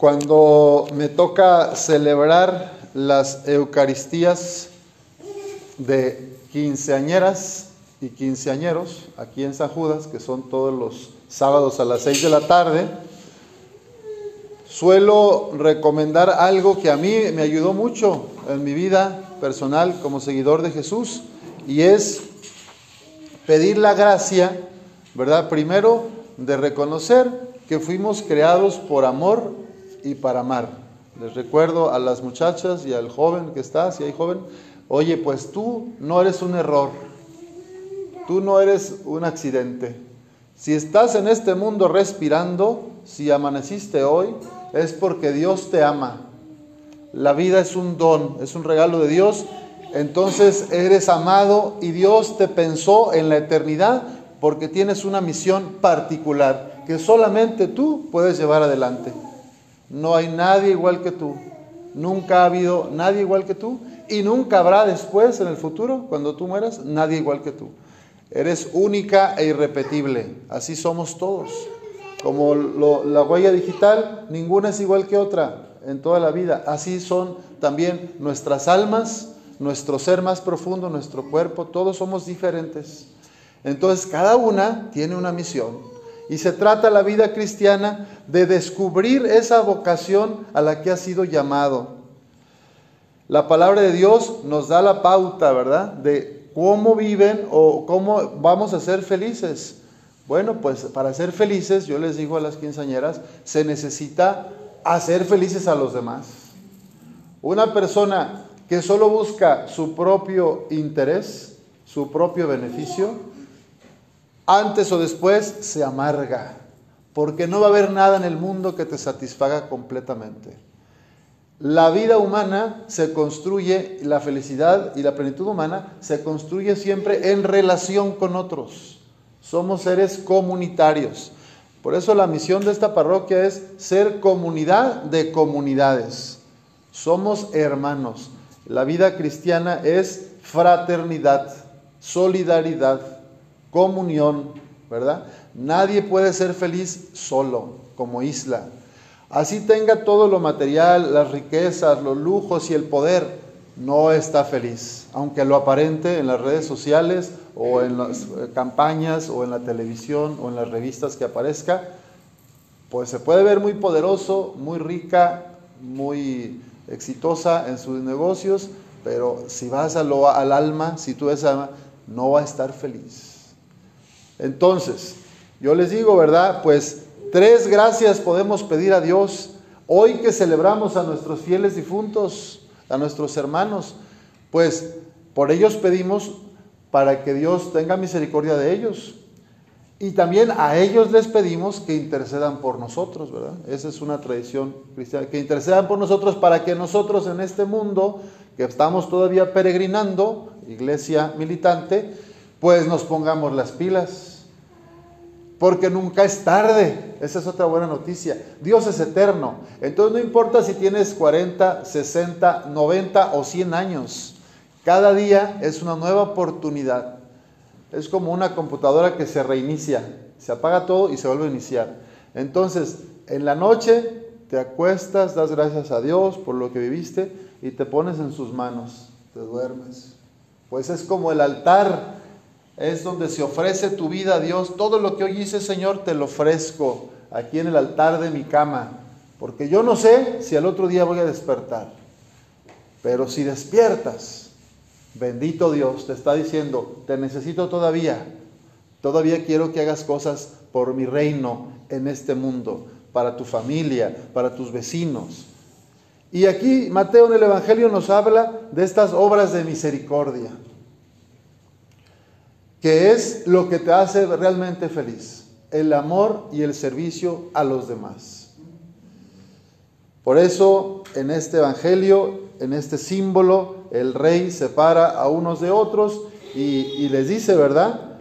Cuando me toca celebrar las Eucaristías de quinceañeras y quinceañeros aquí en San Judas, que son todos los sábados a las seis de la tarde, suelo recomendar algo que a mí me ayudó mucho en mi vida personal como seguidor de Jesús y es pedir la gracia, ¿verdad? Primero de reconocer que fuimos creados por amor y para amar. Les recuerdo a las muchachas y al joven que está, si hay joven, oye, pues tú no eres un error, tú no eres un accidente. Si estás en este mundo respirando, si amaneciste hoy, es porque Dios te ama. La vida es un don, es un regalo de Dios. Entonces eres amado y Dios te pensó en la eternidad porque tienes una misión particular que solamente tú puedes llevar adelante. No hay nadie igual que tú. Nunca ha habido nadie igual que tú y nunca habrá después en el futuro, cuando tú mueras, nadie igual que tú. Eres única e irrepetible. Así somos todos. Como la huella digital, ninguna es igual que otra en toda la vida. Así son también nuestras almas, nuestro ser más profundo, nuestro cuerpo, todos somos diferentes. Entonces cada una tiene una misión. Y se trata la vida cristiana de descubrir esa vocación a la que ha sido llamado. La palabra de Dios nos da la pauta, ¿verdad? De cómo viven o cómo vamos a ser felices. Bueno, pues para ser felices, yo les digo a las quinceañeras, se necesita hacer felices a los demás. Una persona que solo busca su propio interés, su propio beneficio, antes o después se amarga, porque no va a haber nada en el mundo que te satisfaga completamente. La vida humana se construye, la felicidad y la plenitud humana se construye siempre en relación con otros. Somos seres comunitarios. Por eso la misión de esta parroquia es ser comunidad de comunidades. Somos hermanos. La vida cristiana es fraternidad, solidaridad, comunión, ¿verdad? Nadie puede ser feliz solo, como isla. Así tenga todo lo material, las riquezas, los lujos y el poder, no está feliz, aunque lo aparente en las redes sociales o en las eh, campañas o en la televisión o en las revistas que aparezca, pues se puede ver muy poderoso, muy rica, muy exitosa en sus negocios, pero si vas al alma, si tú ves alma, no va a estar feliz. Entonces, yo les digo, ¿verdad? Pues tres gracias podemos pedir a Dios hoy que celebramos a nuestros fieles difuntos, a nuestros hermanos. Pues por ellos pedimos para que Dios tenga misericordia de ellos. Y también a ellos les pedimos que intercedan por nosotros, ¿verdad? Esa es una tradición cristiana, que intercedan por nosotros para que nosotros en este mundo, que estamos todavía peregrinando, iglesia militante, pues nos pongamos las pilas porque nunca es tarde. Esa es otra buena noticia. Dios es eterno. Entonces no importa si tienes 40, 60, 90 o 100 años. Cada día es una nueva oportunidad. Es como una computadora que se reinicia. Se apaga todo y se vuelve a iniciar. Entonces, en la noche te acuestas, das gracias a Dios por lo que viviste y te pones en sus manos. Te duermes. Pues es como el altar es donde se ofrece tu vida a Dios. Todo lo que hoy hice, Señor, te lo ofrezco aquí en el altar de mi cama, porque yo no sé si al otro día voy a despertar. Pero si despiertas, bendito Dios, te está diciendo, te necesito todavía. Todavía quiero que hagas cosas por mi reino en este mundo, para tu familia, para tus vecinos. Y aquí Mateo en el Evangelio nos habla de estas obras de misericordia que es lo que te hace realmente feliz, el amor y el servicio a los demás. Por eso en este Evangelio, en este símbolo, el rey separa a unos de otros y, les dice, ¿verdad?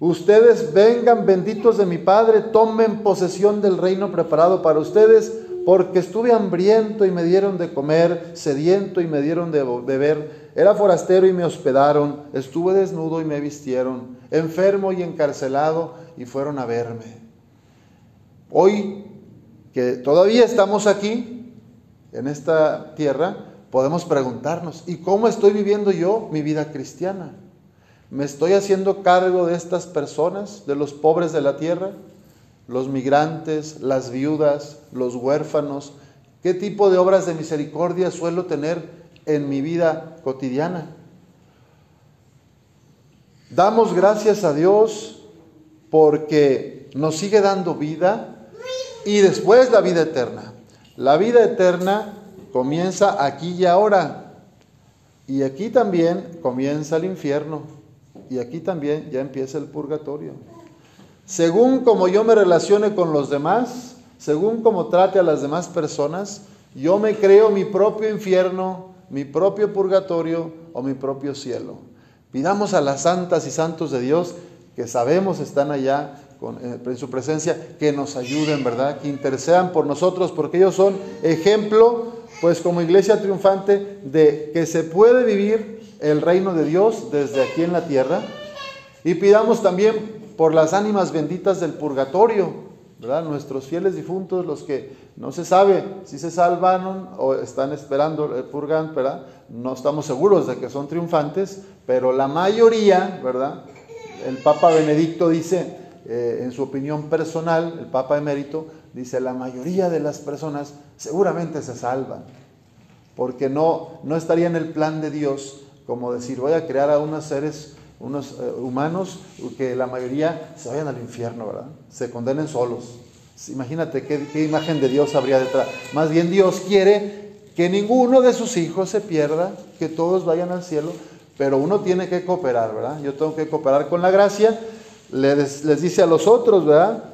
Ustedes vengan benditos de mi Padre, tomen posesión del reino preparado para ustedes, porque estuve hambriento y me dieron de comer, sediento y me dieron de beber era forastero y me hospedaron, estuve desnudo y me vistieron, enfermo y encarcelado y fueron a verme. Hoy que todavía estamos aquí, en esta tierra, podemos preguntarnos, ¿y cómo estoy viviendo yo mi vida cristiana? ¿Me estoy haciendo cargo de estas personas, de los pobres de la tierra? Los migrantes, las viudas, los huérfanos. ¿Qué tipo de obras de misericordia suelo tener en mi vida cotidiana? Damos gracias a Dios porque nos sigue dando vida y después la vida eterna. La vida eterna comienza aquí y ahora. Y aquí también comienza el infierno y aquí también ya empieza el purgatorio. Según como yo me relacione con los demás, según como trate a las demás personas, yo me creo mi propio infierno, mi propio purgatorio o mi propio cielo. Pidamos a las santas y santos de Dios que sabemos están allá en su presencia, que nos ayuden, ¿verdad? Que intercedan por nosotros, porque ellos son ejemplo, pues como iglesia triunfante, de que se puede vivir el reino de Dios desde aquí en la tierra. Y pidamos también por las ánimas benditas del purgatorio, Nuestros fieles difuntos, los que no se sabe si se salvaron o están esperando el purgan, ¿verdad? No estamos seguros de que son triunfantes, pero la mayoría, ¿verdad? El Papa Benedicto dice, eh, en su opinión personal, el Papa emérito, dice, la mayoría de las personas seguramente se salvan, porque no, no estaría en el plan de Dios como decir, voy a crear a unos seres, unos eh, humanos que la mayoría se vayan al infierno, ¿verdad? Se condenen solos. Imagínate qué, imagen de Dios habría detrás. Más bien Dios quiere que ninguno de sus hijos se pierda, que todos vayan al cielo, pero uno tiene que cooperar, ¿verdad? Yo tengo que cooperar con la gracia. Les, les dice a los otros, ¿verdad?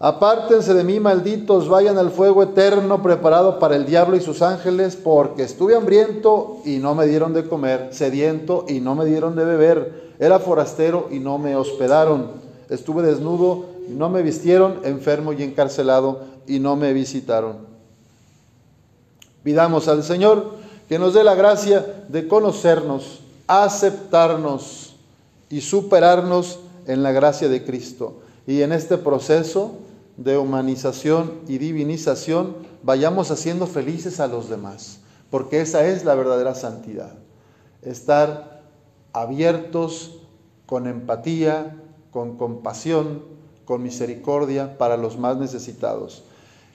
Apártense de mí, malditos, vayan al fuego eterno preparado para el diablo y sus ángeles, porque estuve hambriento y no me dieron de comer, sediento y no me dieron de beber, era forastero y no me hospedaron, estuve desnudo y no me vistieron, enfermo y encarcelado y no me visitaron. Pidamos al Señor que nos dé la gracia de conocernos, aceptarnos y superarnos en la gracia de Cristo. Y en este proceso de humanización y divinización, vayamos haciendo felices a los demás, porque esa es la verdadera santidad. Estar abiertos con empatía, con compasión, con misericordia para los más necesitados.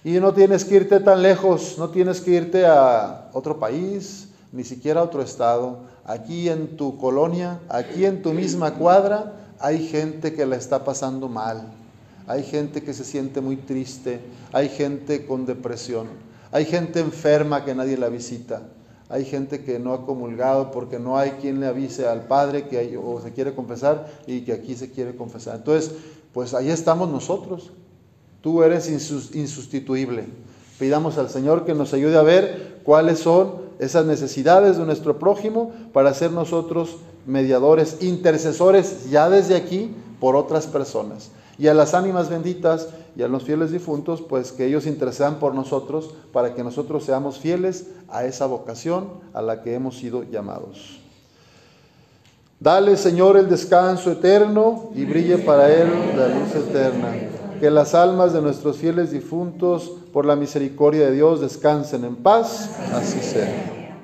Y no tienes que irte tan lejos, no tienes que irte a otro país, ni siquiera a otro estado. Aquí en tu colonia, aquí en tu misma cuadra, hay gente que la está pasando mal hay gente que se siente muy triste, hay gente con depresión, hay gente enferma que nadie la visita, hay gente que no ha comulgado porque no hay quien le avise al Padre que o se quiere confesar y que aquí se quiere confesar. Entonces, pues ahí estamos nosotros. Tú eres insustituible. Pidamos al Señor que nos ayude a ver cuáles son esas necesidades de nuestro prójimo para ser nosotros mediadores, intercesores ya desde aquí por otras personas y a las ánimas benditas y a los fieles difuntos, pues que ellos intercedan por nosotros para que nosotros seamos fieles a esa vocación a la que hemos sido llamados. Dale, Señor, el descanso eterno y brille para él la luz eterna. Que las almas de nuestros fieles difuntos, por la misericordia de Dios, descansen en paz. Así sea.